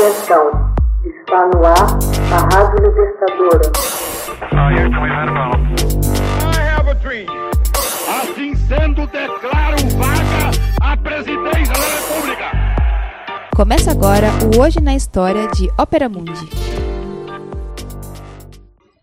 Atenção, está no ar a Rádio Libertadora. Assim sendo, declaro vaga a presidência da República. Começa agora o Hoje na História de Ópera Mundi.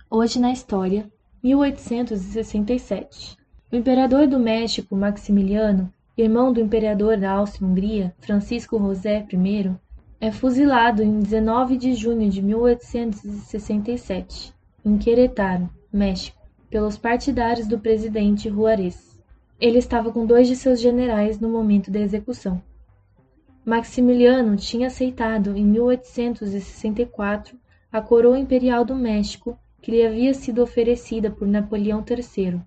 Hoje na História, 1867. O imperador do México, Maximiliano, irmão do imperador da Áustria-Hungria, Francisco José I, é fuzilado em 19 de junho de 1867, em Querétaro, México, pelos partidários do presidente Juarez. Ele estava com dois de seus generais no momento da execução. Maximiliano tinha aceitado em 1864 a coroa imperial do México que lhe havia sido oferecida por Napoleão III.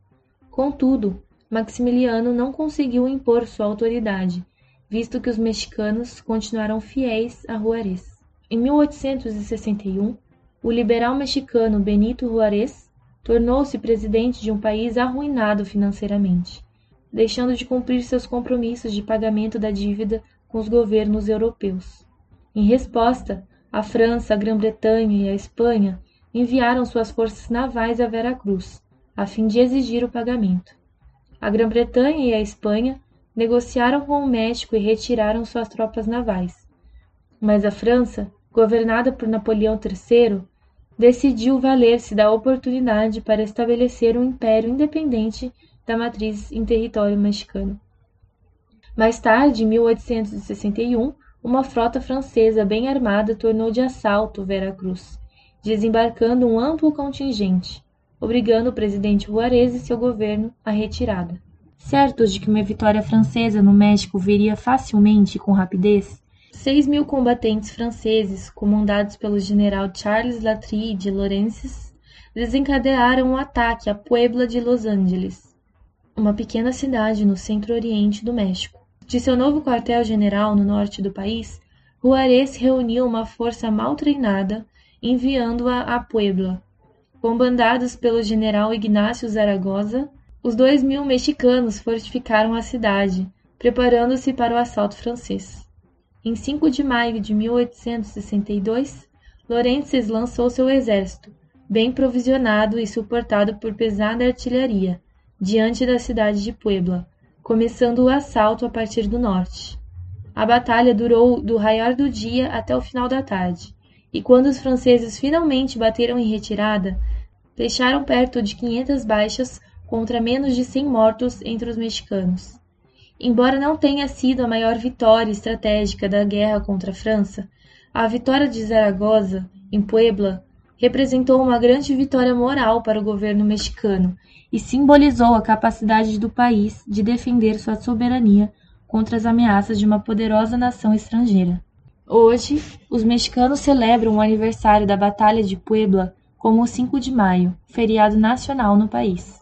Contudo, Maximiliano não conseguiu impor sua autoridade visto que os mexicanos continuaram fiéis a Juarez. Em 1861, o liberal mexicano Benito Juarez tornou-se presidente de um país arruinado financeiramente, deixando de cumprir seus compromissos de pagamento da dívida com os governos europeus. Em resposta, a França, a Grã-Bretanha e a Espanha enviaram suas forças navais a Veracruz, a fim de exigir o pagamento. A Grã-Bretanha e a Espanha negociaram com o México e retiraram suas tropas navais. Mas a França, governada por Napoleão III, decidiu valer-se da oportunidade para estabelecer um império independente da matriz em território mexicano. Mais tarde, em 1861, uma frota francesa bem armada tornou de assalto Veracruz, desembarcando um amplo contingente, obrigando o presidente Juarez e seu governo à retirada. Certos de que uma vitória francesa no México viria facilmente e com rapidez, seis mil combatentes franceses, comandados pelo general Charles Latry de Lorenzes, desencadearam um ataque à Puebla de Los Angeles, uma pequena cidade no centro-oriente do México. De seu novo quartel-general no norte do país, Juarez reuniu uma força mal treinada, enviando-a a Puebla. Comandados pelo general Ignacio Zaragoza, os dois mil mexicanos fortificaram a cidade, preparando-se para o assalto francês. Em 5 de maio de 1862, Lorenzes lançou seu exército, bem provisionado e suportado por pesada artilharia, diante da cidade de Puebla, começando o assalto a partir do norte. A batalha durou do raiar do dia até o final da tarde, e quando os franceses finalmente bateram em retirada, deixaram perto de 500 baixas contra menos de 100 mortos entre os mexicanos. Embora não tenha sido a maior vitória estratégica da guerra contra a França, a vitória de Zaragoza, em Puebla, representou uma grande vitória moral para o governo mexicano e simbolizou a capacidade do país de defender sua soberania contra as ameaças de uma poderosa nação estrangeira. Hoje, os mexicanos celebram o aniversário da Batalha de Puebla como o 5 de maio, feriado nacional no país.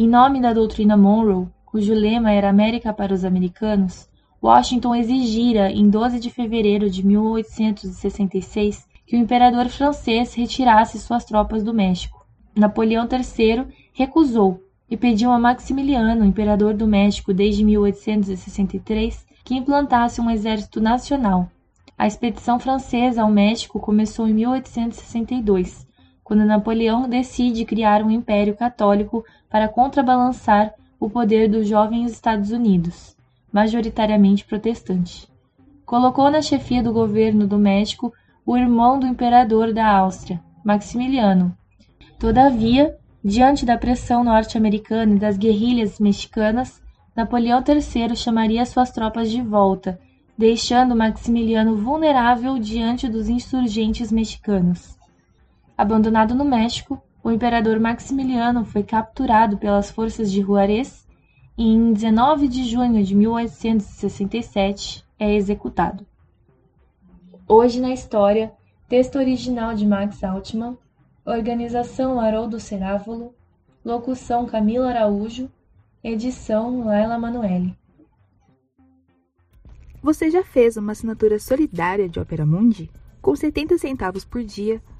Em nome da doutrina Monroe, cujo lema era América para os americanos, Washington exigira, em 12 de fevereiro de 1866, que o imperador francês retirasse suas tropas do México. Napoleão III recusou e pediu a Maximiliano, imperador do México desde 1863, que implantasse um exército nacional. A expedição francesa ao México começou em 1862, quando Napoleão decide criar um império católico para contrabalançar o poder dos jovens Estados Unidos, majoritariamente protestante. Colocou na chefia do governo do México o irmão do imperador da Áustria, Maximiliano. Todavia, diante da pressão norte-americana e das guerrilhas mexicanas, Napoleão III chamaria suas tropas de volta, deixando Maximiliano vulnerável diante dos insurgentes mexicanos. Abandonado no México, o imperador Maximiliano foi capturado pelas forças de Juarez e em 19 de junho de 1867 é executado. Hoje na história, texto original de Max Altman, organização Haroldo Cerávolo, locução Camila Araújo, edição Laila Manoeli. Você já fez uma assinatura solidária de Opera Mundi? Com 70 centavos por dia,